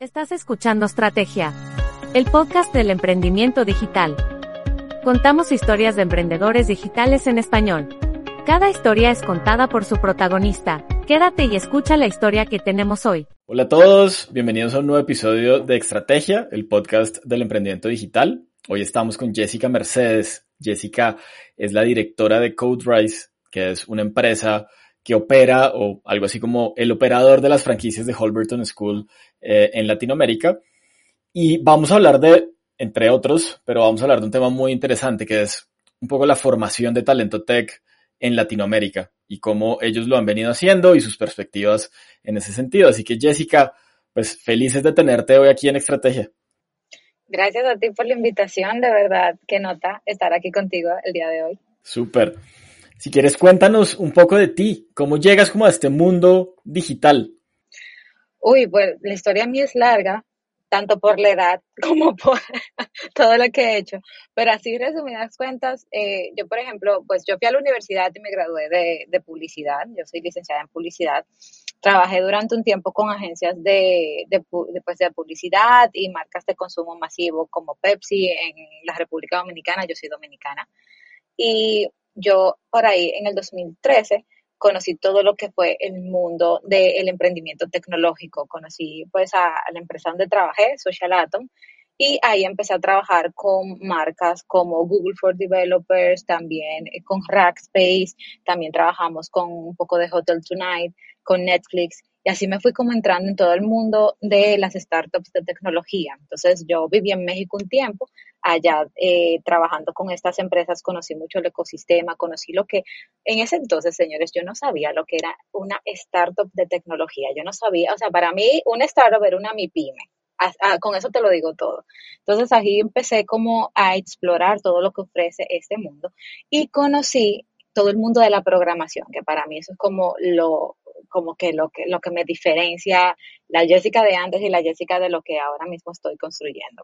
Estás escuchando Estrategia, el podcast del emprendimiento digital. Contamos historias de emprendedores digitales en español. Cada historia es contada por su protagonista. Quédate y escucha la historia que tenemos hoy. Hola a todos, bienvenidos a un nuevo episodio de Estrategia, el podcast del emprendimiento digital. Hoy estamos con Jessica Mercedes. Jessica es la directora de CodeRise, que es una empresa que opera o algo así como el operador de las franquicias de Holberton School eh, en Latinoamérica. Y vamos a hablar de, entre otros, pero vamos a hablar de un tema muy interesante que es un poco la formación de talento tech en Latinoamérica y cómo ellos lo han venido haciendo y sus perspectivas en ese sentido. Así que Jessica, pues felices de tenerte hoy aquí en Estrategia. Gracias a ti por la invitación, de verdad, qué nota estar aquí contigo el día de hoy. Súper. Si quieres, cuéntanos un poco de ti, cómo llegas como a este mundo digital. Uy, pues la historia mía es larga, tanto por la edad como por todo lo que he hecho. Pero así, resumidas cuentas, eh, yo, por ejemplo, pues yo fui a la universidad y me gradué de, publicidad. Yo soy licenciada en publicidad. Trabajé durante un tiempo con agencias de, de, pues, de publicidad y marcas de consumo masivo como Pepsi en la República Dominicana. Yo soy dominicana. Y yo por ahí en el 2013 conocí todo lo que fue el mundo del emprendimiento tecnológico. Conocí pues a, la empresa donde trabajé, Social Atom, y ahí empecé a trabajar con marcas como Google for Developers, también eh, con Rackspace, también trabajamos con un poco de Hotel Tonight, con Netflix y así me fui como entrando en todo el mundo de las startups de tecnología. Entonces yo viví en México un tiempo, allá eh, trabajando con estas empresas, conocí mucho el ecosistema, conocí lo que en ese entonces, señores, yo no sabía lo que era una startup de tecnología. Yo no sabía, o sea, para mí una startup era una MIPYME. con eso te lo digo todo. Entonces ahí empecé como a explorar todo lo que ofrece este mundo y conocí todo el mundo de la programación, que para mí eso es como lo, como que lo que, lo que me diferencia la Jessica de antes y la Jessica de lo que ahora mismo estoy construyendo.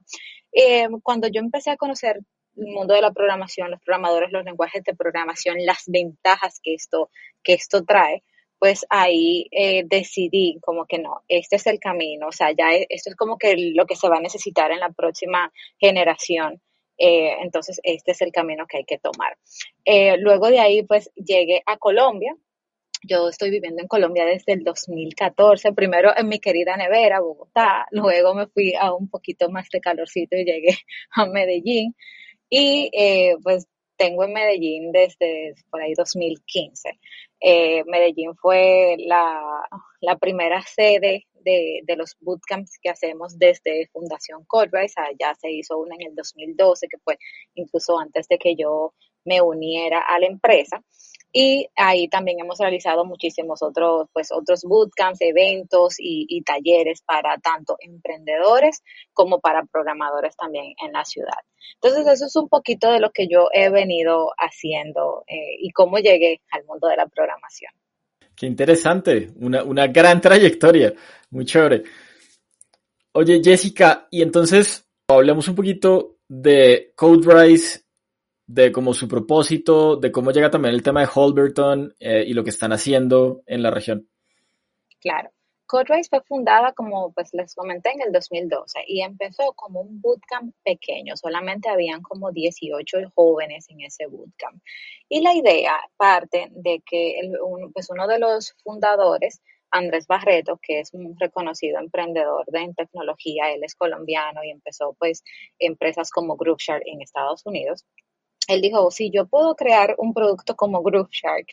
Eh, cuando yo empecé a conocer el mundo de la programación, los programadores, los lenguajes de programación, las ventajas que esto, que esto trae, pues ahí eh, decidí como que no, este es el camino, o sea, ya esto es como que lo que se va a necesitar en la próxima generación. Eh, entonces, este es el camino que hay que tomar. luego de ahí, pues llegué a Colombia, yo estoy viviendo en Colombia desde el 2014, primero en mi querida nevera, Bogotá, luego me fui a un poquito más de calorcito y llegué a Medellín. Y eh, pues tengo en Medellín desde por ahí 2015. Eh, Medellín fue la, primera sede de, de, los bootcamps que hacemos desde Fundación Codrise. Allá se hizo una en el 2012, que fue incluso antes de que yo me uniera a la empresa. Y ahí también hemos realizado muchísimos otros, pues, otros bootcamps, eventos y, talleres para tanto emprendedores como para programadores también en la ciudad. Entonces, eso es un poquito de lo que yo he venido haciendo eh, y cómo llegué al mundo de la programación. Qué interesante, una, una gran trayectoria, muy chévere. Oye, Jessica, y entonces hablemos un poquito de CodeRise de cómo su propósito, de cómo llega también el tema de Holberton eh, y lo que están haciendo en la región. Claro. CodeRise fue fundada, como pues les comenté, en el 2012 y empezó como un bootcamp pequeño, solamente habían como 18 jóvenes en ese bootcamp. Y la idea parte de que pues uno de los fundadores, Andrés Barreto, que es un reconocido emprendedor de en tecnología, él es colombiano y empezó pues empresas como Grooveshark en Estados Unidos, él dijo, si yo puedo crear un producto como Groove Shark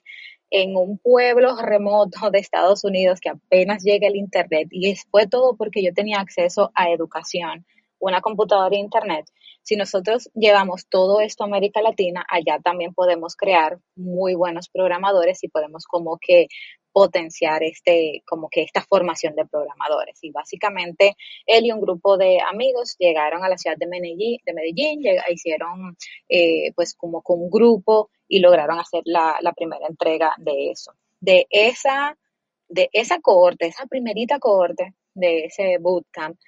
en un pueblo remoto de Estados Unidos que apenas llega el Internet, y fue todo porque yo tenía acceso a educación, una computadora e internet, si nosotros llevamos todo esto a América Latina, allá también podemos crear muy buenos programadores y podemos como que potenciar este, como que esta formación de programadores. Y básicamente él y un grupo de amigos llegaron a la ciudad de Medellín, de Medellín hicieron eh, pues como con un grupo y lograron hacer la, la primera entrega de eso. De esa, de esa cohorte, esa primerita cohorte de ese bootcamp,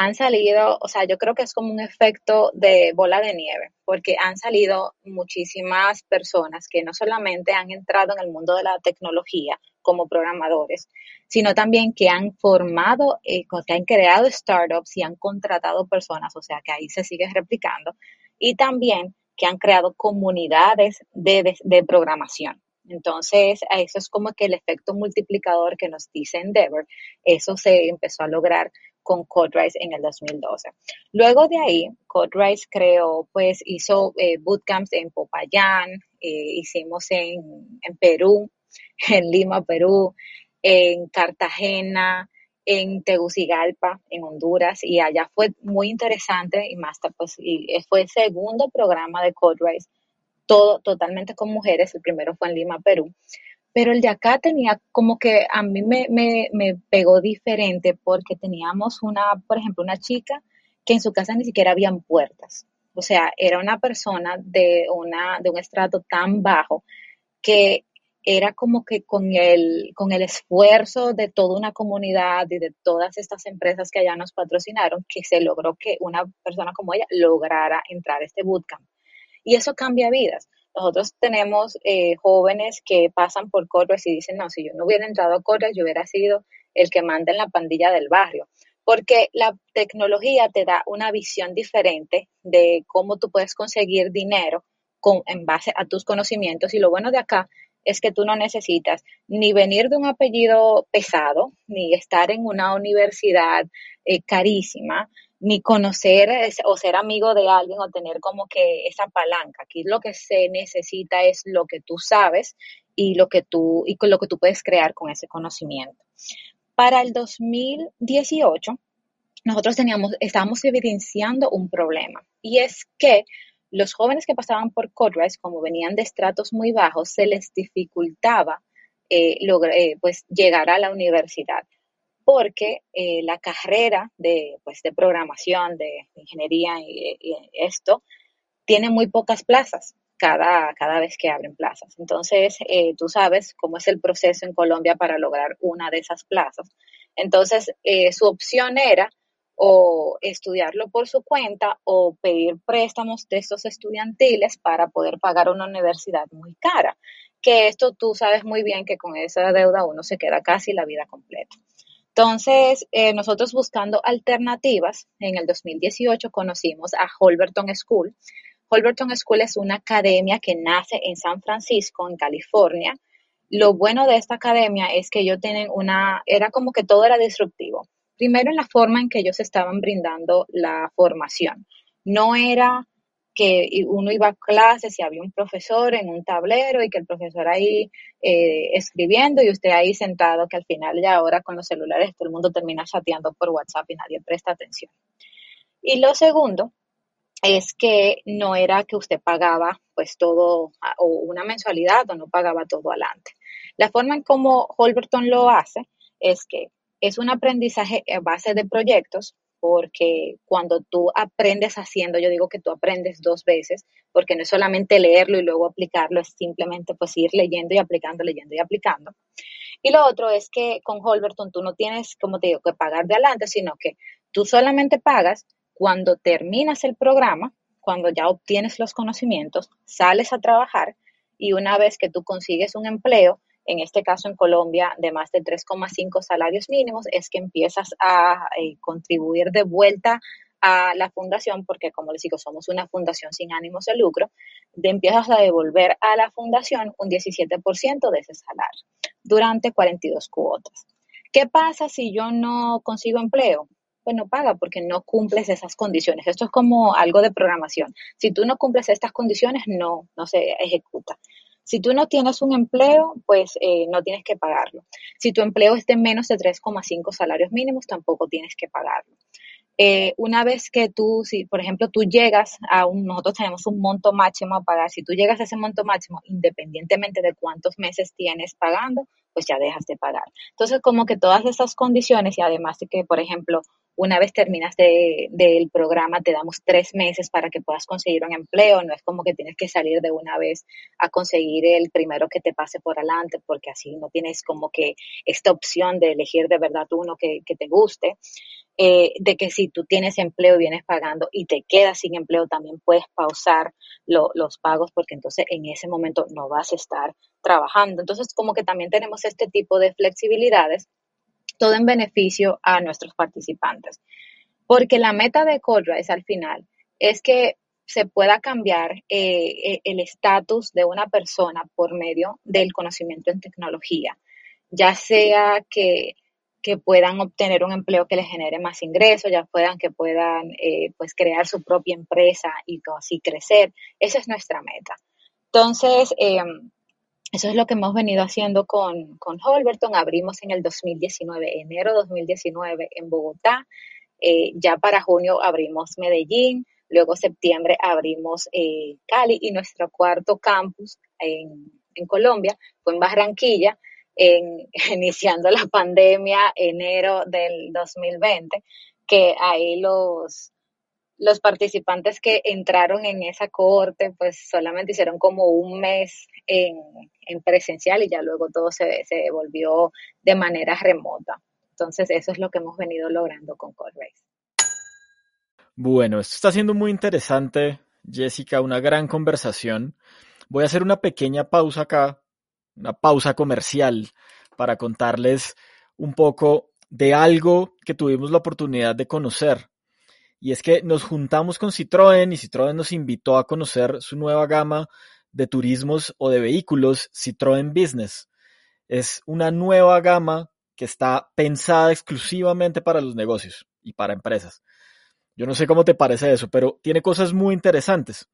han salido, o sea, yo creo que es como un efecto de bola de nieve, porque han salido muchísimas personas que no solamente han entrado en el mundo de la tecnología como programadores, sino también que han formado, eh, que han creado startups y han contratado personas, o sea, que ahí se sigue replicando, y también que han creado comunidades de, de programación. Entonces, eso es como que el efecto multiplicador que nos dice Endeavor, eso se empezó a lograr con CodeRise en el 2012. Luego de ahí, CodeRise creó, pues hizo eh, bootcamps en Popayán, eh, hicimos en, en Perú, en Lima, Perú, en Cartagena, en Tegucigalpa, en Honduras, y allá fue muy interesante y más, pues, y fue el segundo programa de CodeRise, todo totalmente con mujeres, el primero fue en Lima, Perú, pero el de acá tenía como que a mí me, me, me pegó diferente porque teníamos una, por ejemplo, una chica que en su casa ni siquiera habían puertas. O sea, era una persona de, una, de un estrato tan bajo que era como que con el, con el esfuerzo de toda una comunidad y de todas estas empresas que allá nos patrocinaron, que se logró que una persona como ella lograra entrar a este bootcamp. Y eso cambia vidas. Nosotros tenemos eh, jóvenes que pasan por Corres y dicen, no, si yo no hubiera entrado a Corres, yo hubiera sido el que manda en la pandilla del barrio. Porque la tecnología te da una visión diferente de cómo tú puedes conseguir dinero con, en base a tus conocimientos. Y lo bueno de acá es que tú no necesitas ni venir de un apellido pesado, ni estar en una universidad eh, carísima, ni conocer o ser amigo de alguien o tener como que esa palanca. Aquí lo que se necesita es lo que tú sabes y lo que tú, y lo que tú puedes crear con ese conocimiento. Para el 2018, nosotros teníamos, estábamos evidenciando un problema y es que los jóvenes que pasaban por Codrise, como venían de estratos muy bajos, se les dificultaba eh, eh, pues, llegar a la universidad porque eh, la carrera de, pues, de programación, de, ingeniería y, esto, tiene muy pocas plazas cada, cada vez que abren plazas. Entonces, eh, tú sabes cómo es el proceso en Colombia para lograr una de esas plazas. Entonces, eh, su opción era o estudiarlo por su cuenta o pedir préstamos de estos estudiantiles para poder pagar una universidad muy cara. Que esto tú sabes muy bien que con esa deuda uno se queda casi la vida completa. Entonces, eh, nosotros buscando alternativas, en el 2018 conocimos a Holberton School. Holberton School es una academia que nace en San Francisco, en California. Lo bueno de esta academia es que ellos tienen una, era como que todo era disruptivo. Primero en la forma en que ellos estaban brindando la formación. No era que uno iba a clases y había un profesor en un tablero y que el profesor ahí eh, escribiendo y usted ahí sentado, que al final ya ahora con los celulares todo el mundo termina chateando por WhatsApp y nadie presta atención. Y lo segundo es que no era que usted pagaba pues todo o una mensualidad o no pagaba todo adelante. La forma en cómo Holberton lo hace es que es un aprendizaje a base de proyectos porque cuando tú aprendes haciendo, yo digo que tú aprendes dos veces, porque no es solamente leerlo y luego aplicarlo, es simplemente pues ir leyendo y aplicando, leyendo y aplicando. Y lo otro es que con Holberton tú no tienes, como te digo, que pagar de adelante, sino que tú solamente pagas cuando terminas el programa, cuando ya obtienes los conocimientos, sales a trabajar y una vez que tú consigues un empleo, en este caso en Colombia, de más de 3,5 salarios mínimos, es que empiezas a eh, contribuir de vuelta a la fundación, porque como les digo, somos una fundación sin ánimos de lucro, de empiezas a devolver a la fundación un 17% de ese salario durante 42 cuotas. ¿Qué pasa si yo no consigo empleo? Pues no paga porque no cumples esas condiciones. Esto es como algo de programación. Si tú no cumples estas condiciones, no, no se ejecuta. Si tú no tienes un empleo, pues eh, no tienes que pagarlo. Si tu empleo es de menos de 3,5 salarios mínimos, tampoco tienes que pagarlo. eh, una vez que tú, si por ejemplo tú llegas a un, nosotros tenemos un monto máximo a pagar, si tú llegas a ese monto máximo, independientemente de cuántos meses tienes pagando, pues ya dejas de pagar. Entonces, como que todas esas condiciones y además de que, por ejemplo, una vez terminas del de, programa, te damos tres meses para que puedas conseguir un empleo. No es como que tienes que salir de una vez a conseguir el primero que te pase por adelante, porque así no tienes como que esta opción de elegir de verdad uno que, que te guste. Eh, de que si tú tienes empleo y vienes pagando y te quedas sin empleo, también puedes pausar los pagos porque entonces en ese momento no vas a estar trabajando. Entonces, como que también tenemos este tipo de flexibilidades, todo en beneficio a nuestros participantes. Porque la meta de Coderise al final es que se pueda cambiar eh, eh, el estatus de una persona por medio del conocimiento en tecnología, ya sea que que puedan obtener un empleo que les genere más ingresos, ya puedan que puedan eh, pues crear su propia empresa y así crecer. Esa es nuestra meta. Entonces, em, eso es lo que hemos venido haciendo con, con Holberton. Abrimos en el 2019, enero 2019 en Bogotá. Eh, ya para junio abrimos Medellín. Luego septiembre abrimos eh, Cali y nuestro cuarto campus en, en Colombia fue en Barranquilla en, iniciando la pandemia enero del 2020, que ahí los, los participantes que entraron en esa cohorte, pues solamente hicieron como un mes en, presencial y ya luego todo se, se, volvió de manera remota. Entonces, eso es lo que hemos venido logrando con Race. Bueno, esto está siendo muy interesante, Jessica, una gran conversación. Voy a hacer una pequeña pausa acá una pausa comercial para contarles un poco de algo que tuvimos la oportunidad de conocer. Y es que nos juntamos con Citroën y Citroën nos invitó a conocer su nueva gama de turismos o de vehículos Citroën Business. Es una nueva gama que está pensada exclusivamente para los negocios y para empresas. Yo no sé cómo te parece eso, pero tiene cosas muy interesantes.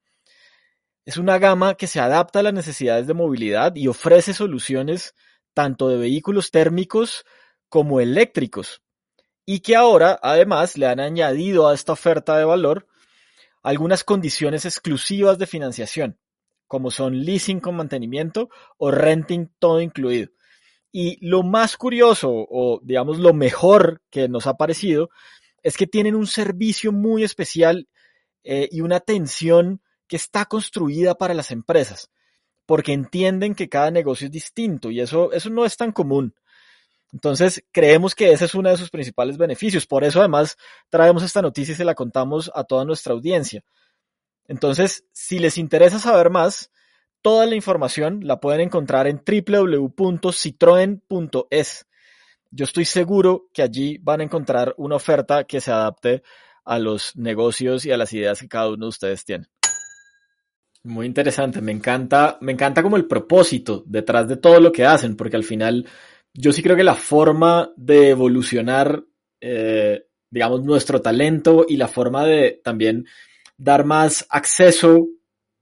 Es una gama que se adapta a las necesidades de movilidad y ofrece soluciones tanto de vehículos térmicos como eléctricos. Y que ahora, además, le han añadido a esta oferta de valor algunas condiciones exclusivas de financiación, como son leasing con mantenimiento o renting todo incluido. Y lo más curioso, o digamos lo mejor que nos ha parecido, es que tienen un servicio muy especial eh, y una atención que está construida para las empresas, porque entienden que cada negocio es distinto y eso, eso no es tan común. Entonces, creemos que ese es uno de sus principales beneficios. Por eso, además, traemos esta noticia y se la contamos a toda nuestra audiencia. Entonces, si les interesa saber más, toda la información la pueden encontrar en www.citroen.es. Yo estoy seguro que allí van a encontrar una oferta que se adapte a los negocios y a las ideas que cada uno de ustedes tiene. Muy interesante, me encanta, me encanta como el propósito detrás de todo lo que hacen, porque al final yo sí creo que la forma de evolucionar, eh, digamos, nuestro talento y la forma de también dar más acceso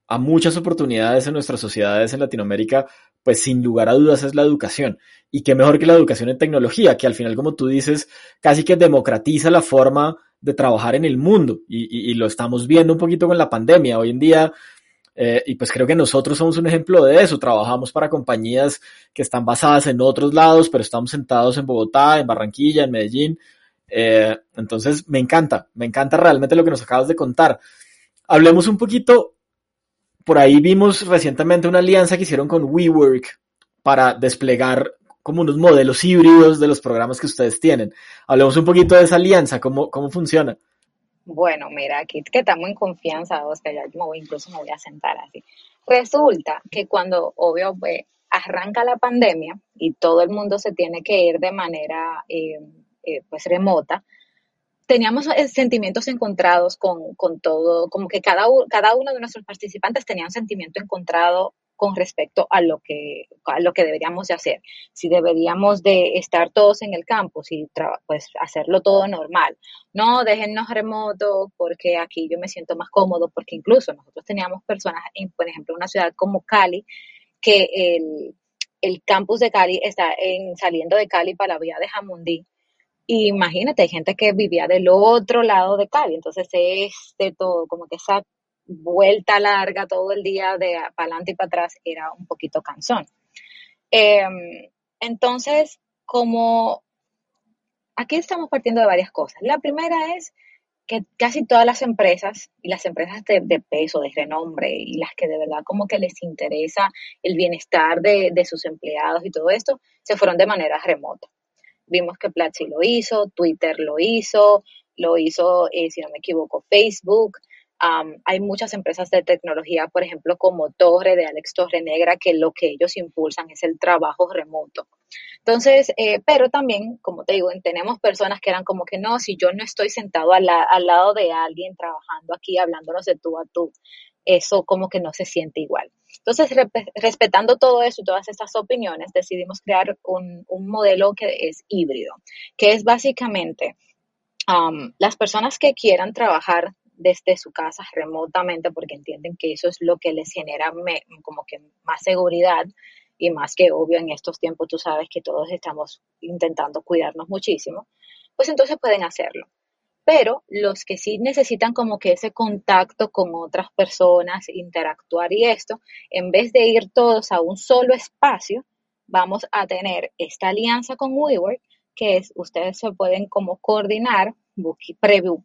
a muchas oportunidades en nuestras sociedades en Latinoamérica, pues sin lugar a dudas es la educación. Y qué mejor que la educación en tecnología, que al final, como tú dices, casi que democratiza la forma de trabajar en el mundo. Y, y lo estamos viendo un poquito con la pandemia. Hoy en día eh, y pues creo que nosotros somos un ejemplo de eso. Trabajamos para compañías que están basadas en otros lados, pero estamos sentados en Bogotá, en Barranquilla, en Medellín. Eh, entonces me encanta, me encanta realmente lo que nos acabas de contar. Hablemos un poquito, por ahí vimos recientemente una alianza que hicieron con WeWork para desplegar como unos modelos híbridos de los programas que ustedes tienen. Hablemos un poquito de esa alianza, cómo, cómo funciona. Bueno, mira, aquí que estamos en confianza, Oscar, ya incluso me voy a sentar así. Resulta que cuando, obvio, pues, arranca la pandemia y todo el mundo se tiene que ir de manera, eh, eh, pues, remota, teníamos eh, sentimientos encontrados con, con todo, como que cada, cada uno de nuestros participantes tenía un sentimiento encontrado con respecto a lo que a lo que deberíamos de hacer. Si deberíamos de estar todos en el campus y pues hacerlo todo normal. No, déjennos remoto porque aquí yo me siento más cómodo porque incluso nosotros teníamos personas en, por ejemplo, una ciudad como Cali que el, el campus de Cali está en, saliendo de Cali para la vía de Jamundí imagínate, hay gente que vivía del otro lado de Cali, entonces este todo, como que esa vuelta larga todo el día de para adelante y para atrás era un poquito cansón. Em, entonces, como aquí estamos partiendo de varias cosas. La primera es que casi todas las empresas y las empresas de, peso, de renombre y las que de verdad como que les interesa el bienestar de, sus empleados y todo esto, se fueron de manera remota. Vimos que Platzi lo hizo, Twitter lo hizo, lo hizo, eh, si no me equivoco, Facebook, hay muchas empresas de tecnología, por ejemplo, como Torre de Alex Torre Negra, que lo que ellos impulsan es el trabajo remoto. Entonces, eh, pero también, como te digo, tenemos personas que eran como que no, si yo no estoy sentado al, lado de alguien trabajando aquí, hablándonos de tú a tú, eso como que no se siente igual. Entonces, respetando todo eso y todas estas opiniones, decidimos crear un, un modelo que es híbrido, que es básicamente las personas que quieran trabajar desde su casa remotamente porque entienden que eso es lo que les genera como que más seguridad y más que obvio en estos tiempos tú sabes que todos estamos intentando cuidarnos muchísimo, pues entonces pueden hacerlo. Pero los que sí necesitan como que ese contacto con otras personas, interactuar y esto, en vez de ir todos a un solo espacio, vamos a tener esta alianza con WeWork, que es ustedes se pueden como coordinar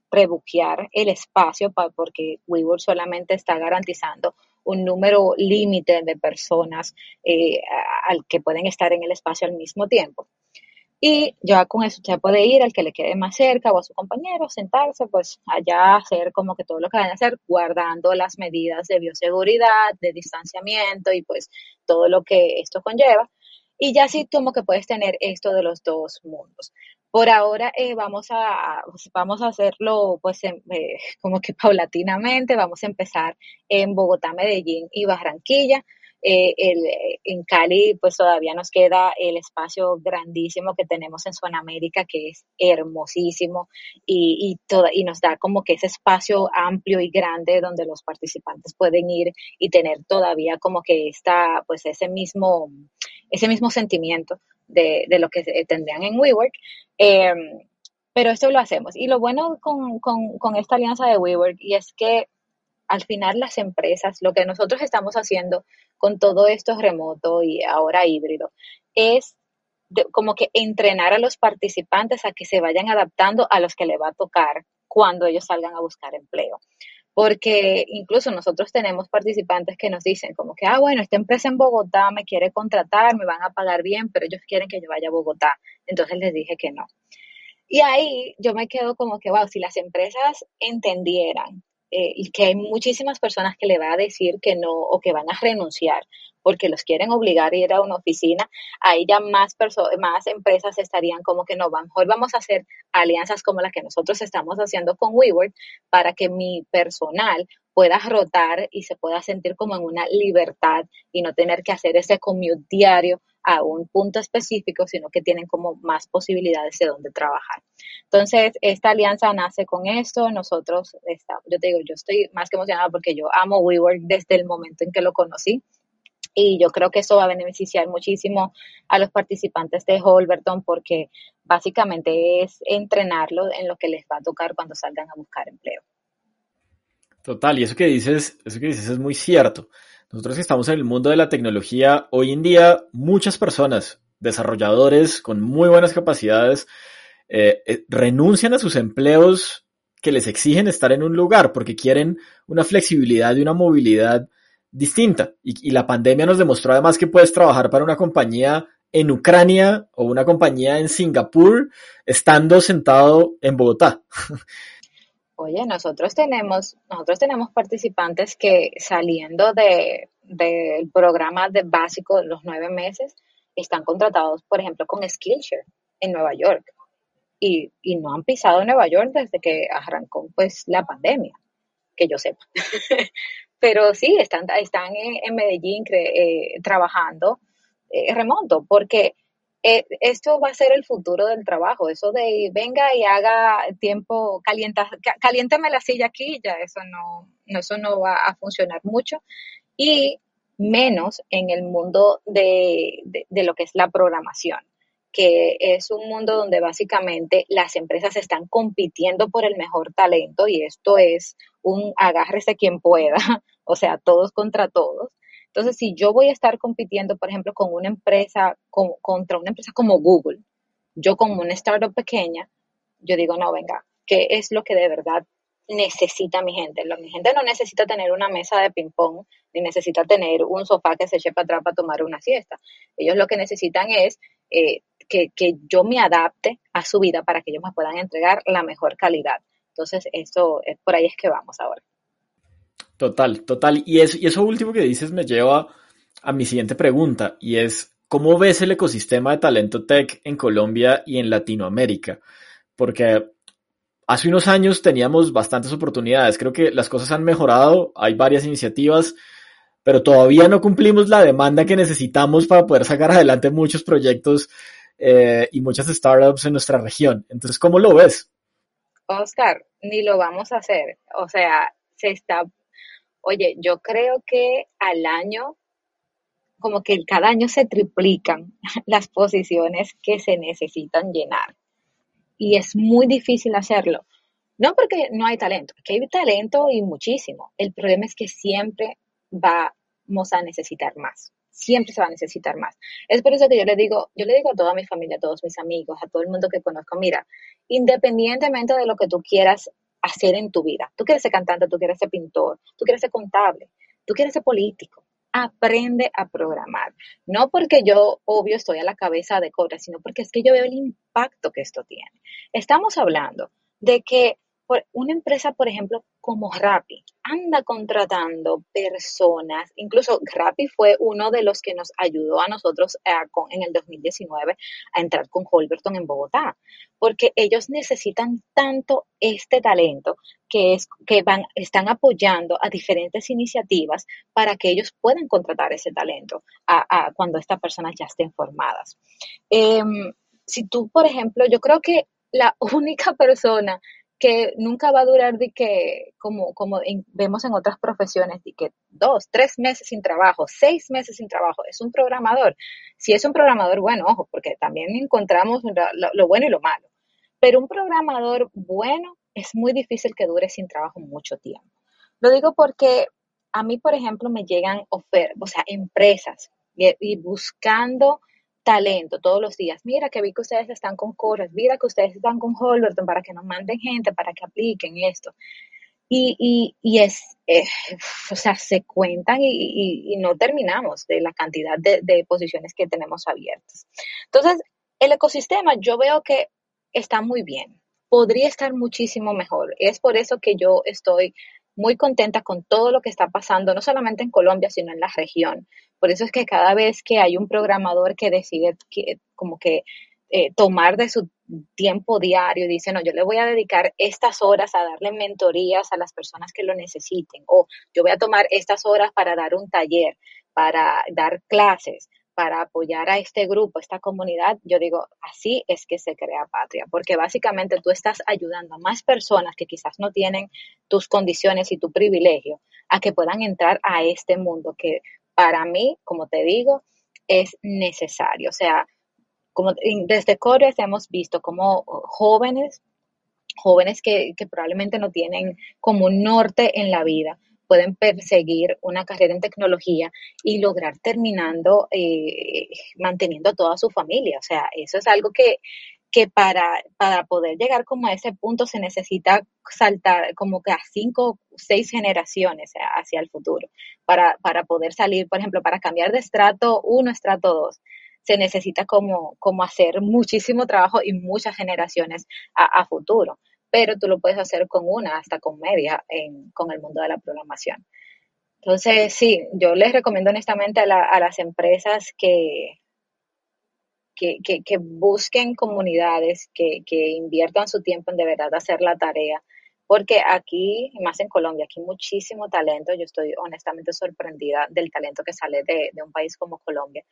prebuquear el espacio porque WeWork solamente está garantizando un número límite de personas eh, al que pueden estar en el espacio al mismo tiempo. Y ya con eso usted puede ir al que le quede más cerca o a su compañero, sentarse, pues allá hacer como que todo lo que van a hacer, guardando las medidas de bioseguridad, de distanciamiento y pues todo lo que esto conlleva. Y ya sí como que puedes tener esto de los dos mundos. Por ahora eh, vamos, a, vamos a hacerlo pues eh, como que paulatinamente, vamos a empezar en Bogotá, Medellín y Barranquilla. Eh, en Cali pues todavía nos queda el espacio grandísimo que tenemos en Sudamérica que es hermosísimo y, y nos da como que ese espacio amplio y grande donde los participantes pueden ir y tener todavía como que está pues ese mismo, ese mismo sentimiento de, de lo que tendrían en WeWork. Eh, pero esto lo hacemos. Y lo bueno con, con, con esta alianza de WeWork y es que al final las empresas, lo que nosotros estamos haciendo con todo esto remoto y ahora híbrido, es como que entrenar a los participantes a que se vayan adaptando a los que le va a tocar cuando ellos salgan a buscar empleo porque incluso nosotros tenemos participantes que nos dicen como que, ah, bueno, esta empresa en Bogotá me quiere contratar, me van a pagar bien, pero ellos quieren que yo vaya a Bogotá. Entonces les dije que no. Y ahí yo me quedo como que, wow, si las empresas entendieran eh, y que hay muchísimas personas que le va a decir que no o que van a renunciar porque los quieren obligar a ir a una oficina, ahí ya más, más empresas estarían como que no, mejor vamos a hacer alianzas como las que nosotros estamos haciendo con WeWork para que mi personal pueda rotar y se pueda sentir como en una libertad y no tener que hacer ese commute diario a un punto específico, sino que tienen como más posibilidades de dónde trabajar. Entonces, esta alianza nace con esto. Nosotros, yo te digo, yo estoy más que emocionada porque yo amo WeWork desde el momento en que lo conocí. Y yo creo que eso va a beneficiar muchísimo a los participantes de Holberton porque básicamente es entrenarlo en lo que les va a tocar cuando salgan a buscar empleo. Total, y eso que dices, eso que dices es muy cierto. Nosotros que estamos en el mundo de la tecnología, hoy en día muchas personas, desarrolladores con muy buenas capacidades, eh, eh, renuncian a sus empleos que les exigen estar en un lugar porque quieren una flexibilidad y una movilidad distinta. Y, la pandemia nos demostró además que puedes trabajar para una compañía en Ucrania o una compañía en Singapur estando sentado en Bogotá. Oye, nosotros tenemos, nosotros tenemos participantes que saliendo de, del programa de básico de los nueve meses están contratados, por ejemplo, con Skillshare en Nueva York. Y, y no han pisado Nueva York desde que arrancó pues la pandemia, que yo sepa. pero sí, están, están en, Medellín eh, trabajando eh, remoto, porque eh, esto va a ser el futuro del trabajo, eso de venga y haga tiempo, calienta, caliéntame la silla aquí, ya eso no, eso no va a funcionar mucho, y menos en el mundo de, de, lo que es la programación que es un mundo donde básicamente las empresas están compitiendo por el mejor talento y esto es un agárrese quien pueda, o sea, todos contra todos. Entonces, si yo voy a estar compitiendo, por ejemplo, con una empresa, contra una empresa como Google, yo como una startup pequeña, yo digo, no, venga, ¿qué es lo que de verdad necesita mi gente? mi gente no necesita tener una mesa de ping-pong, ni necesita tener un sofá que se eche para atrás para tomar una siesta. Ellos lo que necesitan es eh, que, yo me adapte a su vida para que ellos me puedan entregar la mejor calidad. Entonces, eso, es por ahí es que vamos ahora. Total, total. Y eso, y eso último que dices me lleva a mi siguiente pregunta, y es, ¿cómo ves el ecosistema de talento tech en Colombia y en Latinoamérica? Porque hace unos años teníamos bastantes oportunidades, creo que las cosas han mejorado, hay varias iniciativas, pero todavía no cumplimos la demanda que necesitamos para poder sacar adelante muchos proyectos eh, y muchas startups en nuestra región. Entonces, ¿cómo lo ves? Oscar, ni lo vamos a hacer. O sea, se está Oye, yo creo que al año, como que cada año se triplican las posiciones que se necesitan llenar. Y es muy difícil hacerlo. No porque no hay talento, porque hay talento y muchísimo. El problema es que siempre vamos a necesitar más. Siempre se va a necesitar más. Es por eso que yo le digo, yo le digo a toda mi familia, a todos mis amigos, a todo el mundo que conozco, mira, independientemente de lo que tú quieras hacer en tu vida. Tú quieres ser cantante, tú quieres ser pintor, tú quieres ser contable, tú quieres ser político. Aprende a programar. No porque yo, obvio, estoy a la cabeza de cosas, sino porque es que yo veo el impacto que esto tiene. Estamos hablando de que una empresa, por ejemplo, como Rappi, anda contratando personas, incluso Rappi fue uno de los que nos ayudó a nosotros eh, en el 2019 a entrar con Holberton en Bogotá, porque ellos necesitan tanto este talento que, es, que van, están apoyando a diferentes iniciativas para que ellos puedan contratar ese talento a, cuando estas personas ya estén formadas. Em, si tú, por ejemplo, yo creo que la única persona que nunca va a durar de que, como, como vemos en otras profesiones, de que dos, tres meses sin trabajo, seis meses sin trabajo, es un programador. Si es un programador bueno, ojo, porque también encontramos lo, bueno y lo malo. Pero un programador bueno es muy difícil que dure sin trabajo mucho tiempo. Lo digo porque a mí, por ejemplo, me llegan ofertas, o sea, empresas y buscando talento todos los días. Mira que vi que ustedes están con Coras, mira que ustedes están con Holberton para que nos manden gente, para que apliquen esto. Y, y, es, eh, o sea, se cuentan y, no terminamos de la cantidad de, de posiciones que tenemos abiertas. Entonces, el ecosistema yo veo que está muy bien, podría estar muchísimo mejor. Es por eso que yo estoy muy contenta con todo lo que está pasando, no solamente en Colombia, sino en la región. Por eso es que cada vez que hay un programador que decide como que eh, tomar de su tiempo diario dice, no, yo le voy a dedicar estas horas a darle mentorías a las personas que lo necesiten, o yo voy a tomar estas horas para dar un taller, para dar clases, para apoyar a este grupo, esta comunidad, yo digo, así es que se crea patria, porque básicamente tú estás ayudando a más personas que quizás no tienen tus condiciones y tu privilegio a que puedan entrar a este mundo que para mí, como te digo, es necesario. O sea, como desde Cores hemos visto como jóvenes, jóvenes que, que probablemente no tienen como un norte en la vida, pueden perseguir una carrera en tecnología y lograr terminando eh, manteniendo toda su familia. O sea, eso es algo que, que para, para poder llegar como a ese punto se necesita saltar como que a cinco, seis generaciones hacia el futuro para, para poder salir, por ejemplo, para cambiar de estrato uno a estrato dos se necesita como, como hacer muchísimo trabajo y muchas generaciones a futuro pero tú lo puedes hacer con una, hasta con media, en, con el mundo de la programación. Entonces, sí, yo les recomiendo honestamente a, las empresas que, que, que, busquen comunidades, que, que inviertan su tiempo en de verdad hacer la tarea, porque aquí, más en Colombia, aquí hay muchísimo talento. Yo estoy honestamente sorprendida del talento que sale de un país como Colombia.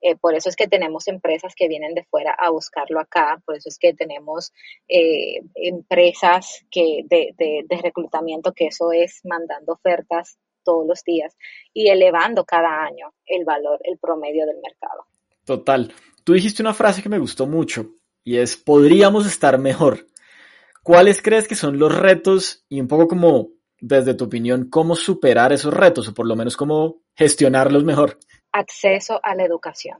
Eh, por eso es que tenemos empresas que vienen de fuera a buscarlo acá, por eso es que tenemos eh, empresas que de, de, reclutamiento, que eso es mandando ofertas todos los días y elevando cada año el valor, el promedio del mercado. Total. tú dijiste una frase que me gustó mucho y es, podríamos estar mejor. ¿Cuáles crees que son los retos y un poco como, desde tu opinión, cómo superar esos retos o por lo menos cómo gestionarlos mejor? Acceso a la educación.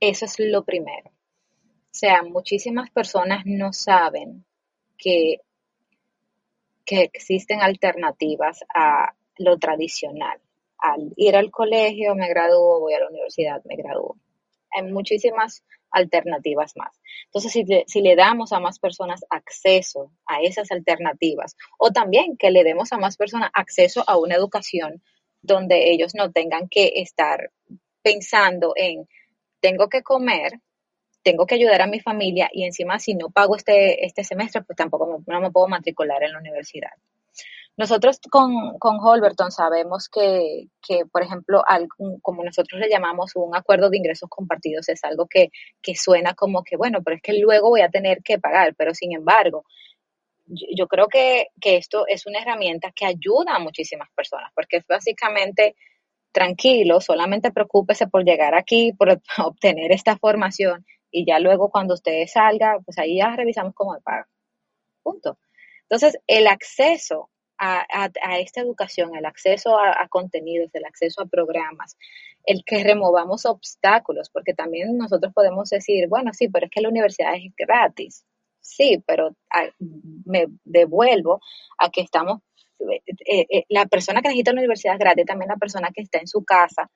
Eso es lo primero. O sea, muchísimas personas no saben que, que existen alternativas a lo tradicional. Al ir al colegio me gradúo, voy a la universidad, me gradúo. Hay muchísimas alternativas más. Entonces, si le, si le, damos a más personas acceso a esas alternativas, o también que le demos a más personas acceso a una educación donde ellos no tengan que estar pensando en, tengo que comer, tengo que ayudar a mi familia y encima si no pago este, este semestre, pues tampoco no me puedo matricular en la universidad. Nosotros con, con Holberton sabemos que, que por ejemplo, como nosotros le llamamos un acuerdo de ingresos compartidos, es algo que, que suena como que, bueno, pero es que luego voy a tener que pagar, pero sin embargo, yo, creo que, que esto es una herramienta que ayuda a muchísimas personas, porque es básicamente tranquilo, solamente preocúpese por llegar aquí, por obtener esta formación y ya luego cuando usted salga, pues ahí ya revisamos cómo me paga. Punto. Entonces, el acceso a, esta educación, el acceso a, contenidos, el acceso a programas, el que removamos obstáculos, porque también nosotros podemos decir, bueno, sí, pero es que la universidad es gratis. Sí, pero me devuelvo a que estamos, eh, eh, la persona que necesita la universidad gratis, también la persona que está en su casa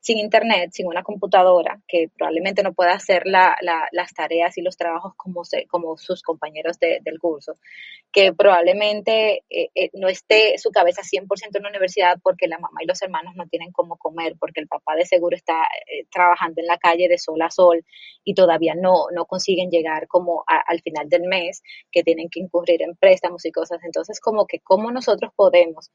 sin internet, sin una computadora, que probablemente no pueda hacer las tareas y los trabajos como, como sus compañeros del curso, que probablemente eh, eh, no esté su cabeza 100% en la universidad porque la mamá y los hermanos no tienen cómo comer, porque el papá de seguro está eh, trabajando en la calle de sol a sol y todavía no, no consiguen llegar como al final del mes, que tienen que incurrir en préstamos y cosas. Entonces, como que cómo nosotros podemos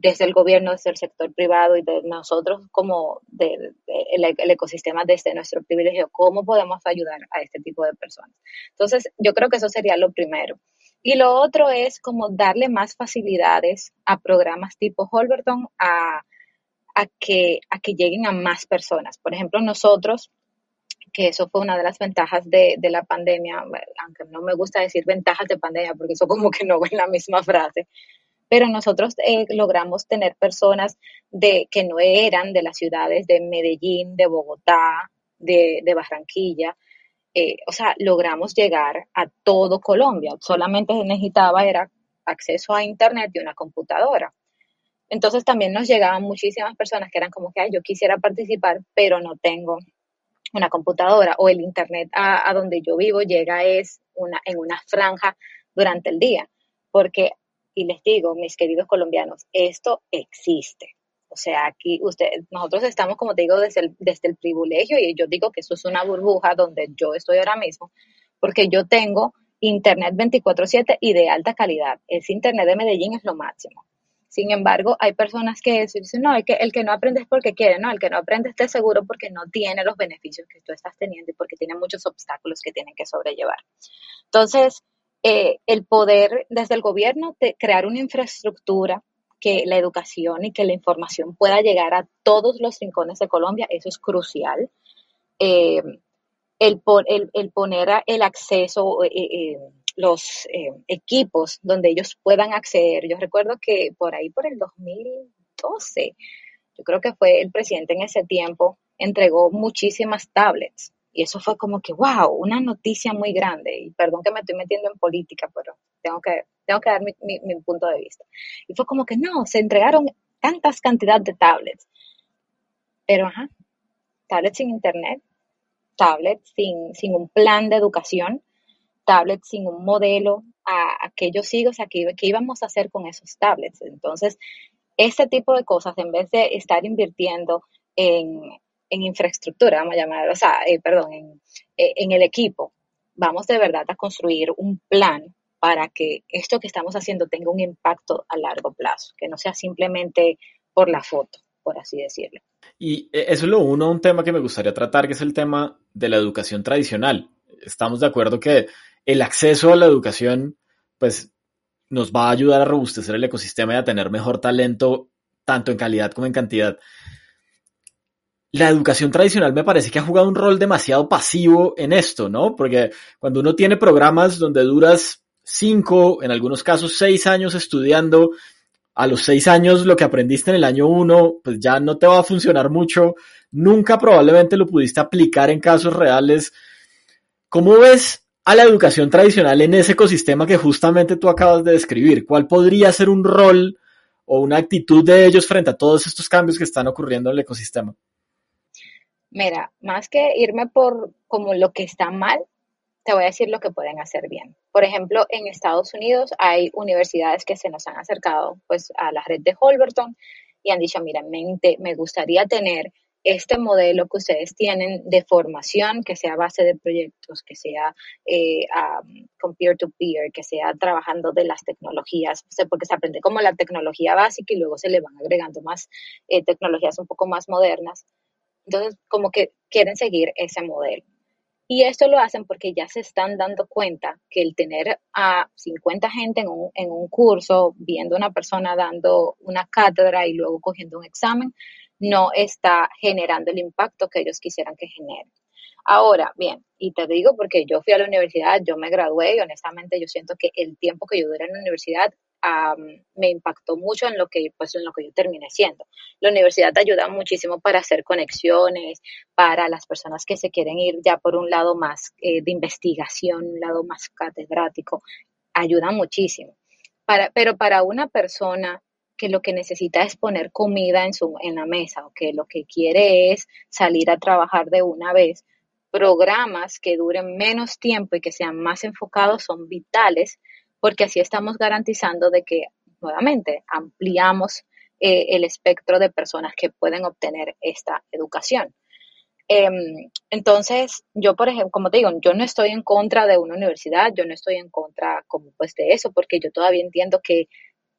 desde el gobierno, desde el sector privado y de nosotros como del el, ecosistema desde nuestro privilegio, cómo podemos ayudar a este tipo de personas. Entonces, yo creo que eso sería lo primero. Y lo otro es como darle más facilidades a programas tipo Holberton a, a, que, a lleguen a más personas. Por ejemplo, nosotros, que eso fue una de las ventajas de, de la pandemia, aunque no me gusta decir ventajas de pandemia porque eso como que no va en la misma frase, pero nosotros eh, logramos tener personas de, que no eran de las ciudades de Medellín, de Bogotá, de, Barranquilla. Eh, o sea, logramos llegar a todo Colombia. Solamente necesitaba era acceso a Internet y una computadora. Entonces también nos llegaban muchísimas personas que eran como que, yo quisiera participar, pero no tengo una computadora o el Internet a, a donde yo vivo llega es una, en una franja durante el día, porque y les digo, mis queridos colombianos, esto existe. O sea, aquí usted, nosotros estamos, como te digo, desde el, desde el privilegio y yo digo que eso es una burbuja donde yo estoy ahora mismo, porque yo tengo internet 24/7 y de alta calidad. Ese internet de Medellín es lo máximo. Sin embargo, hay personas que dicen, no, el que, el que no aprende es porque quiere, no, el que no aprende esté seguro porque no tiene los beneficios que tú estás teniendo y porque tiene muchos obstáculos que tienen que sobrellevar. Entonces, eh, el poder desde el gobierno de crear una infraestructura que la educación y que la información pueda llegar a todos los rincones de Colombia, eso es crucial. Eh, el, poner el acceso, eh, los equipos donde ellos puedan acceder. Yo recuerdo que por ahí, por el 2012, yo creo que fue el presidente en ese tiempo, entregó muchísimas tablets y eso fue como que, wow, una noticia muy grande. Y perdón que me estoy metiendo en política, pero tengo que, tengo que dar mi, punto de vista. Y fue como que no, se entregaron tantas cantidades de tablets. Pero, ajá, tablets sin internet, tablets sin, sin un plan de educación, tablets sin un modelo a, a que yo sigo, o sea, ¿qué, ¿qué íbamos a hacer con esos tablets? Entonces, este tipo de cosas, en vez de estar invirtiendo en, en infraestructura, vamos a llamar, o sea, eh, perdón, en, eh, en el equipo, vamos de verdad a construir un plan para que esto que estamos haciendo tenga un impacto a largo plazo, que no sea simplemente por la foto, por así decirlo. Y eh, eso es lo uno, un tema que me gustaría tratar, que es el tema de la educación tradicional. Estamos de acuerdo que el acceso a la educación, pues, nos va a ayudar a robustecer el ecosistema y a tener mejor talento, tanto en calidad como en cantidad. La educación tradicional me parece que ha jugado un rol demasiado pasivo en esto, ¿no? Porque cuando uno tiene programas donde duras cinco, en algunos casos seis años estudiando, a los seis años lo que aprendiste en el año uno, pues ya no te va a funcionar mucho, nunca probablemente lo pudiste aplicar en casos reales. ¿Cómo ves a la educación tradicional en ese ecosistema que justamente tú acabas de describir? ¿Cuál podría ser un rol o una actitud de ellos frente a todos estos cambios que están ocurriendo en el ecosistema? Mira, más que irme por como lo que está mal, te voy a decir lo que pueden hacer bien. Por ejemplo, en Estados Unidos hay universidades que se nos han acercado pues a la red de Holberton y han dicho, mira, me, me gustaría tener este modelo que ustedes tienen de formación, que sea base de proyectos, que sea eh, con peer-to-peer, que sea trabajando de las tecnologías, porque se aprende como la tecnología básica y luego se le van agregando más eh, tecnologías un poco más modernas. Entonces, como que quieren seguir ese modelo. Y esto lo hacen porque ya se están dando cuenta que el tener a 50 gente en un, en un curso, viendo a una persona dando una cátedra y luego cogiendo un examen, no está generando el impacto que ellos quisieran que genere. Ahora, bien, y te digo porque yo fui a la universidad, yo me gradué y honestamente yo siento que el tiempo que yo duré en la universidad me impactó mucho en lo que pues en lo que yo terminé siendo. La universidad te ayuda muchísimo para hacer conexiones, para las personas que se quieren ir ya por un lado más eh, de investigación, un lado más catedrático, ayuda muchísimo. Para, pero para una persona que lo que necesita es poner comida en, su, en la mesa o que lo que quiere es salir a trabajar de una vez, programas que duren menos tiempo y que sean más enfocados son vitales porque así estamos garantizando de que, nuevamente, ampliamos eh, el espectro de personas que pueden obtener esta educación. Em, entonces, yo, por ejemplo, como te digo, yo no estoy en contra de una universidad, yo no estoy en contra como pues de eso, porque yo todavía entiendo que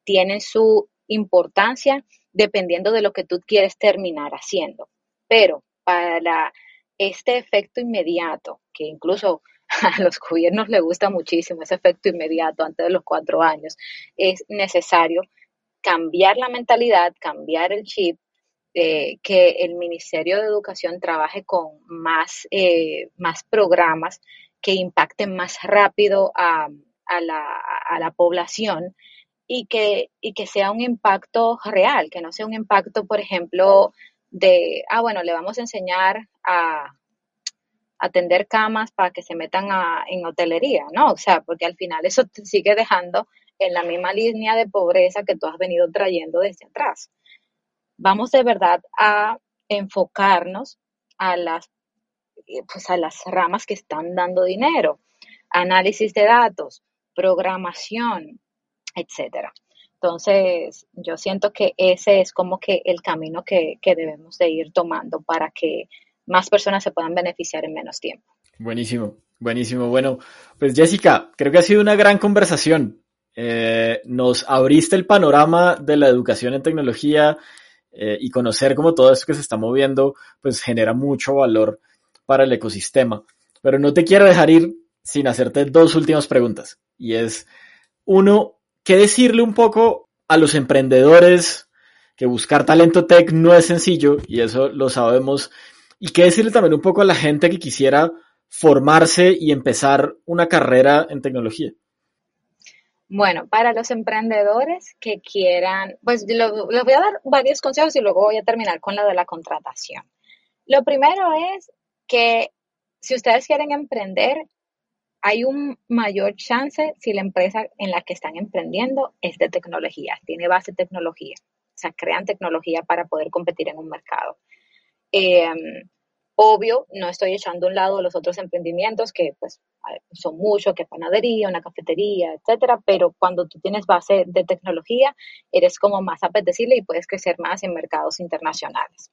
tienen su importancia dependiendo de lo que tú quieres terminar haciendo. Pero para este efecto inmediato, que incluso a los gobiernos les gusta muchísimo ese efecto inmediato antes de los cuatro años. Es necesario cambiar la mentalidad, cambiar el chip, eh, que el Ministerio de Educación trabaje con más, eh, más programas que impacten más rápido a, la, a la población y que, y que sea un impacto real, que no sea un impacto, por ejemplo, de, ah, bueno, le vamos a enseñar a, atender camas para que se metan en hotelería, ¿no? O sea, porque al final eso te sigue dejando en la misma línea de pobreza que tú has venido trayendo desde atrás. Vamos de verdad a enfocarnos a las, pues a las ramas que están dando dinero, análisis de datos, programación, etcétera. Entonces, yo siento que ese es como que el camino que, que debemos de ir tomando para que más personas se puedan beneficiar en menos tiempo. Buenísimo, buenísimo. Bueno, pues Jessica, creo que ha sido una gran conversación. Eh, nos abriste el panorama de la educación en tecnología eh, y conocer cómo todo esto que se está moviendo, pues genera mucho valor para el ecosistema. Pero no te quiero dejar ir sin hacerte dos últimas preguntas. Y es, uno, ¿qué decirle un poco a los emprendedores que buscar talento tech no es sencillo? Y eso lo sabemos y qué decirle también un poco a la gente que quisiera formarse y empezar una carrera en tecnología. Bueno, para los emprendedores que quieran, pues les voy a dar varios consejos y luego voy a terminar con lo de la contratación. Lo primero es que si ustedes quieren emprender, hay un mayor chance si la empresa en la que están emprendiendo es de tecnología, tiene base tecnología, o sea, crean tecnología para poder competir en un mercado. Em, obvio, no estoy echando a un lado los otros emprendimientos que pues son muchos, que panadería, una cafetería, etcétera, pero cuando tú tienes base de tecnología, eres como más apetecible y puedes crecer más en mercados internacionales.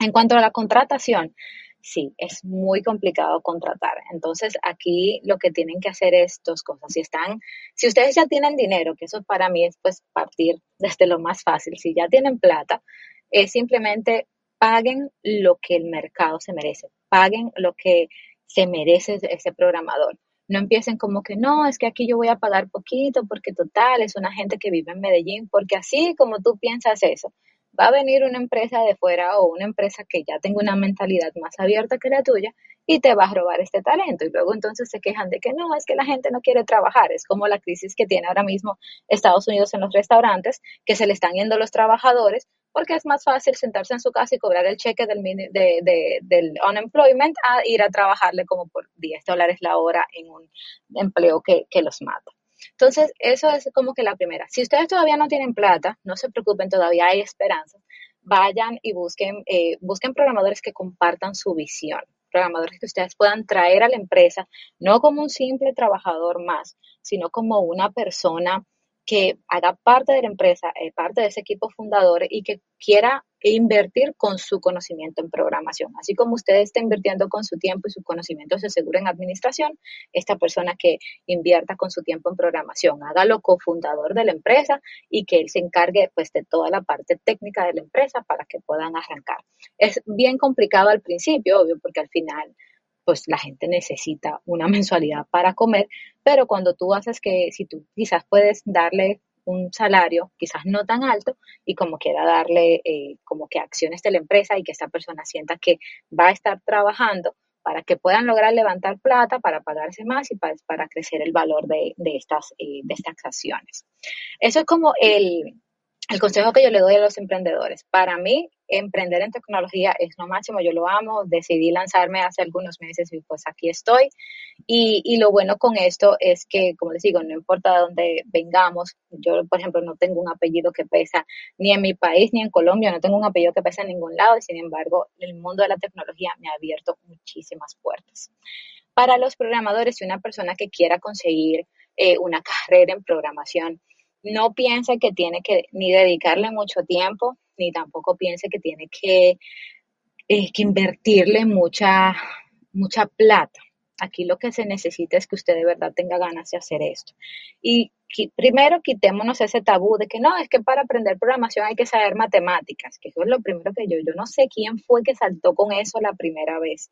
En cuanto a la contratación, sí, es muy complicado contratar. Entonces, aquí lo que tienen que hacer es dos cosas. Si están, si ustedes ya tienen dinero, que eso para mí es pues partir desde lo más fácil. Si ya tienen plata, es simplemente paguen lo que el mercado se merece, paguen lo que se merece ese programador. No empiecen como que no, es que aquí yo voy a pagar poquito porque total es una gente que vive en Medellín, porque así como tú piensas eso, va a venir una empresa de fuera o una empresa que ya tenga una mentalidad más abierta que la tuya y te va a robar este talento. Y luego entonces se quejan de que no, es que la gente no quiere trabajar. Es como la crisis que tiene ahora mismo Estados Unidos en los restaurantes, que se le están yendo los trabajadores porque es más fácil sentarse en su casa y cobrar el cheque del, de, unemployment a ir a trabajarle como por 10 dólares la hora en un empleo que, que los mata. Entonces, eso es como que la primera. Si ustedes todavía no tienen plata, no se preocupen, todavía hay esperanza. Vayan y busquen, eh, busquen programadores que compartan su visión, programadores que ustedes puedan traer a la empresa, no como un simple trabajador más, sino como una persona que haga parte de la empresa, eh, parte de ese equipo fundador y que quiera invertir con su conocimiento en programación. Así como usted está invirtiendo con su tiempo y su conocimiento se seguro en administración, esta persona que invierta con su tiempo en programación, hágalo cofundador de la empresa y que él se encargue pues de toda la parte técnica de la empresa para que puedan arrancar. Es bien complicado al principio, obvio, porque al final pues la gente necesita una mensualidad para comer, pero cuando tú haces que si tú quizás puedes darle un salario quizás no tan alto y como quiera darle eh, como que acciones de la empresa y que esta persona sienta que va a estar trabajando para que puedan lograr levantar plata para pagarse más y para, para crecer el valor de, de estas, eh, de estas acciones. Eso es como el, el consejo que yo le doy a los emprendedores. Para mí, emprender en tecnología es lo máximo, yo lo amo, decidí lanzarme hace algunos meses y pues aquí estoy. Y, lo bueno con esto es que, como les digo, no importa de dónde vengamos, yo por ejemplo no tengo un apellido que pesa ni en mi país ni en Colombia, no tengo un apellido que pesa en ningún lado y sin embargo el mundo de la tecnología me ha abierto muchísimas puertas. Para los programadores y una persona que quiera conseguir eh, una carrera en programación, no piense que tiene que ni dedicarle mucho tiempo, ni tampoco piense que tiene que, eh, que invertirle mucha, mucha plata. Aquí lo que se necesita es que usted de verdad tenga ganas de hacer esto. Y primero quitémonos ese tabú de que no, es que para aprender programación hay que saber matemáticas, que eso es lo primero que yo, yo no sé quién fue que saltó con eso la primera vez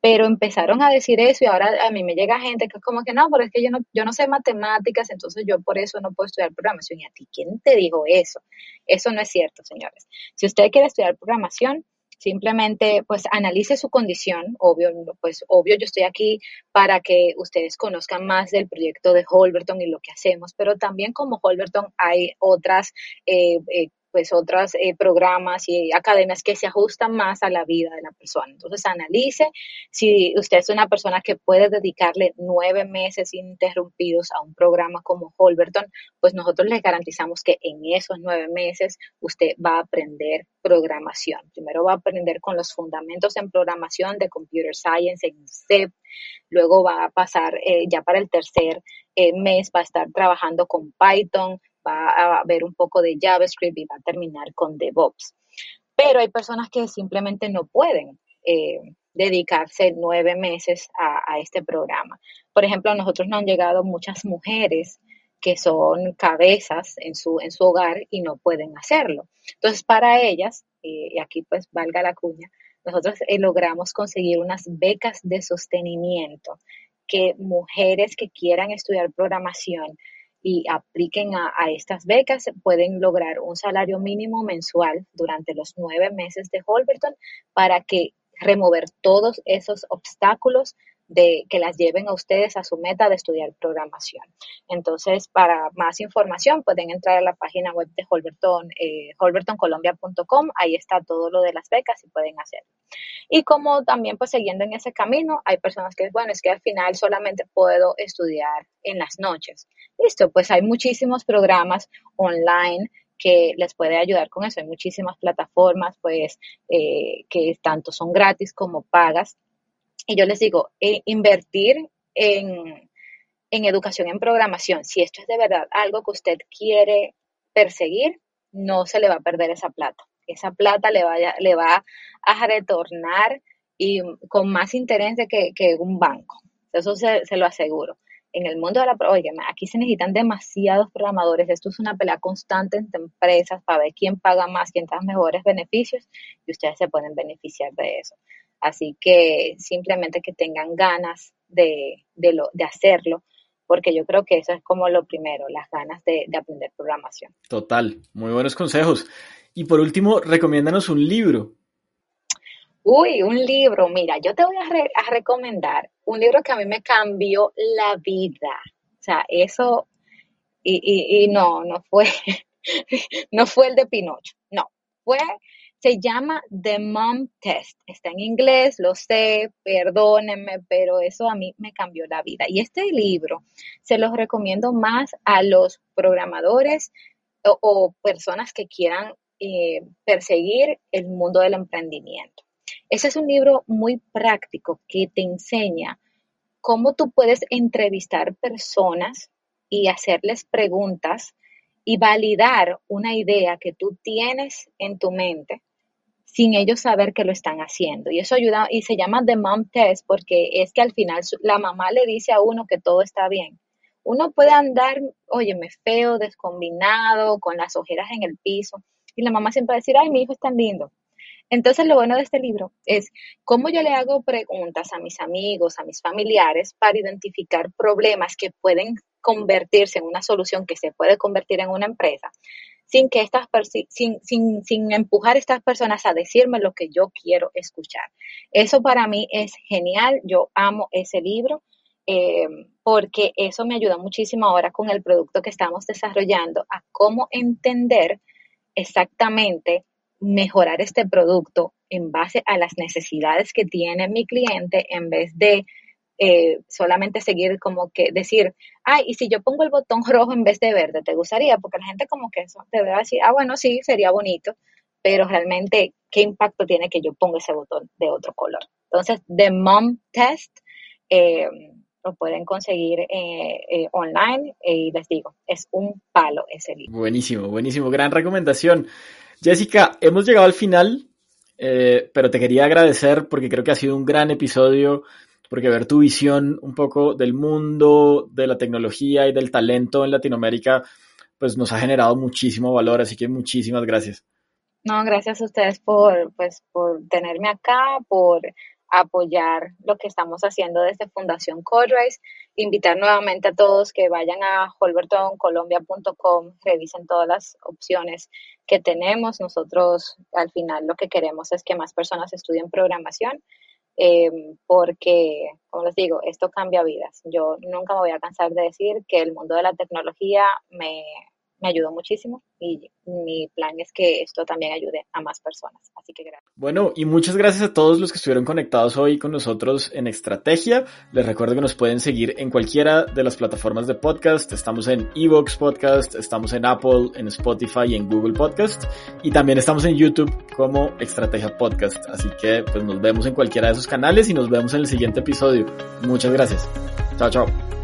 pero empezaron a decir eso y ahora a mí me llega gente que es como que no, pero es que yo no, yo no sé matemáticas, entonces yo por eso no puedo estudiar programación. ¿Y a ti quién te dijo eso? Eso no es cierto, señores. Si usted quiere estudiar programación, simplemente pues analice su condición, obvio, pues obvio yo estoy aquí para que ustedes conozcan más del proyecto de Holberton y lo que hacemos, pero también como Holberton hay otras eh, eh, pues otros eh, programas y academias que se ajustan más a la vida de la persona. Entonces analice si usted es una persona que puede dedicarle nueve meses ininterrumpidos a un programa como Holberton, pues nosotros le garantizamos que en esos nueve meses usted va a aprender programación. Primero va a aprender con los fundamentos en programación de Computer Science en CEP, luego va a pasar eh, ya para el tercer eh, mes, va a estar trabajando con Python, va a ver un poco de JavaScript y va a terminar con DevOps. Pero hay personas que simplemente no pueden eh, dedicarse nueve meses a, este programa. Por ejemplo, a nosotros nos han llegado muchas mujeres que son cabezas en su, en su hogar y no pueden hacerlo. Entonces, para ellas, eh, y aquí pues valga la cuña, nosotros eh, logramos conseguir unas becas de sostenimiento que mujeres que quieran estudiar programación y apliquen a, estas becas, pueden lograr un salario mínimo mensual durante los nueve meses de Holberton para que remover todos esos obstáculos de que las lleven a ustedes a su meta de estudiar programación. Entonces, para más información pueden entrar a la página web de Holberton, eh, holbertoncolombia.com, ahí está todo lo de las becas y pueden hacerlo. Y como también pues siguiendo en ese camino, hay personas que, bueno, es que al final solamente puedo estudiar en las noches. Listo, pues hay muchísimos programas online que les puede ayudar con eso. Hay muchísimas plataformas, pues, eh, que tanto son gratis como pagas y yo les digo, eh, invertir en, educación en programación, si esto es de verdad algo que usted quiere perseguir, no se le va a perder esa plata. Esa plata le, vaya, le va a retornar y con más interés de que, un banco. Eso se, lo aseguro. En el mundo de la oye, aquí se necesitan demasiados programadores. Esto es una pelea constante entre empresas para ver quién paga más, quién da mejores beneficios y ustedes se pueden beneficiar de eso. Así que simplemente que tengan ganas de, lo, de hacerlo, porque yo creo que eso es como lo primero, las ganas de, aprender programación. Total, muy buenos consejos. Y por último, recomiéndanos un libro. Uy, un libro. Mira, yo te voy a, recomendar un libro que a mí me cambió la vida. O sea, eso, y, y no, no fue, no fue el de Pinocho, no, fue se llama The Mom Test. Está en inglés, lo sé, perdónenme, pero eso a mí me cambió la vida. Y este libro se los recomiendo más a los programadores o, personas que quieran eh, perseguir el mundo del emprendimiento. Ese es un libro muy práctico que te enseña cómo tú puedes entrevistar personas y hacerles preguntas y validar una idea que tú tienes en tu mente sin ellos saber que lo están haciendo. Y eso ayuda, y se llama The Mom Test porque es que al final la mamá le dice a uno que todo está bien. Uno puede andar, óyeme, feo, descombinado, con las ojeras en el piso, y la mamá siempre va a decir, ay, mi hijo es tan lindo. Entonces, lo bueno de este libro es cómo yo le hago preguntas a mis amigos, a mis familiares, para identificar problemas que pueden convertirse en una solución que se puede convertir en una empresa sin que estas sin, sin, sin empujar a estas personas a decirme lo que yo quiero escuchar. Eso para mí es genial, yo amo ese libro. Eh, porque eso me ayuda muchísimo ahora con el producto que estamos desarrollando a cómo entender exactamente mejorar este producto en base a las necesidades que tiene mi cliente en vez de eh, solamente seguir como que decir, ay, y si yo pongo el botón rojo en vez de verde, ¿te gustaría? Porque la gente como que eso te debe decir, ah, bueno, sí, sería bonito, pero realmente, ¿qué impacto tiene que yo ponga ese botón de otro color? Entonces, The Mom Test eh, lo pueden conseguir eh, online y les digo, es un palo ese libro. Buenísimo, buenísimo, gran recomendación. Jessica, hemos llegado al final, pero te quería agradecer porque creo que ha sido un gran episodio porque ver tu visión un poco del mundo, de la tecnología y del talento en Latinoamérica, pues nos ha generado muchísimo valor, así que muchísimas gracias. No, gracias a ustedes por, pues, por tenerme acá, por apoyar lo que estamos haciendo desde Fundación Codrace, invitar nuevamente a todos que vayan a holbertoncolombia.com, revisen todas las opciones que tenemos. Nosotros al final lo que queremos es que más personas estudien programación eh, porque, como les digo, esto cambia vidas. Yo nunca me voy a cansar de decir que el mundo de la tecnología me, me ayudó muchísimo y mi plan es que esto también ayude a más personas. Así que gracias. Bueno, y muchas gracias a todos los que estuvieron conectados hoy con nosotros en Estrategia. Les recuerdo que nos pueden seguir en cualquiera de las plataformas de podcast. Estamos en Evox Podcast, estamos en Apple, en Spotify y en Google Podcast. Y también estamos en YouTube como Estrategia Podcast. Así que pues nos vemos en cualquiera de esos canales y nos vemos en el siguiente episodio. Muchas gracias. Chao, chao.